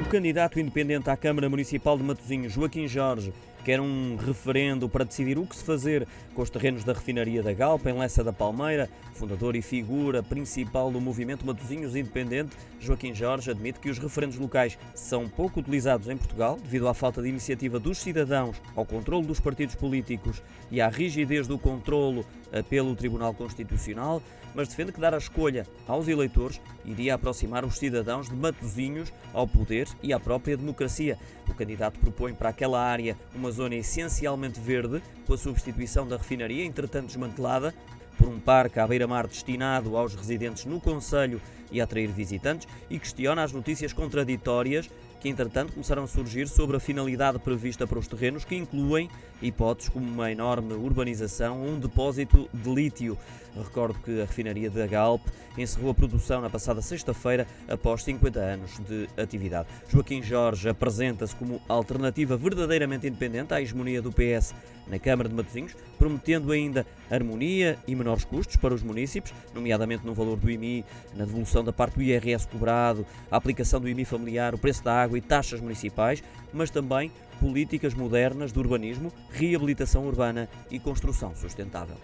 O candidato independente à Câmara Municipal de Matosinhos, Joaquim Jorge, quer um referendo para decidir o que se fazer com os terrenos da refinaria da Galpa, em Lessa da Palmeira. Fundador e figura principal do movimento Matosinhos Independente, Joaquim Jorge admite que os referendos locais são pouco utilizados em Portugal, devido à falta de iniciativa dos cidadãos ao controle dos partidos políticos e à rigidez do controlo eh, pelo Tribunal Constitucional, mas defende que dar a escolha aos eleitores iria aproximar os cidadãos de Matosinhos ao poder e à própria democracia. O candidato propõe para aquela área uma zona essencialmente verde, com a substituição da refinaria, entretanto desmantelada, por um parque à beira-mar destinado aos residentes no Conselho e a atrair visitantes, e questiona as notícias contraditórias que, entretanto, começaram a surgir sobre a finalidade prevista para os terrenos, que incluem hipóteses como uma enorme urbanização ou um depósito de lítio. Recordo que a refinaria da Galp encerrou a produção na passada sexta-feira após 50 anos de atividade. Joaquim Jorge apresenta-se como alternativa verdadeiramente independente à hegemonia do PS na Câmara de Matosinhos, prometendo ainda harmonia e menores custos para os municípios, nomeadamente no valor do IMI, na devolução da parte do IRS cobrado, a aplicação do IMI familiar, o preço da água e taxas municipais, mas também políticas modernas de urbanismo, reabilitação urbana e construção sustentável.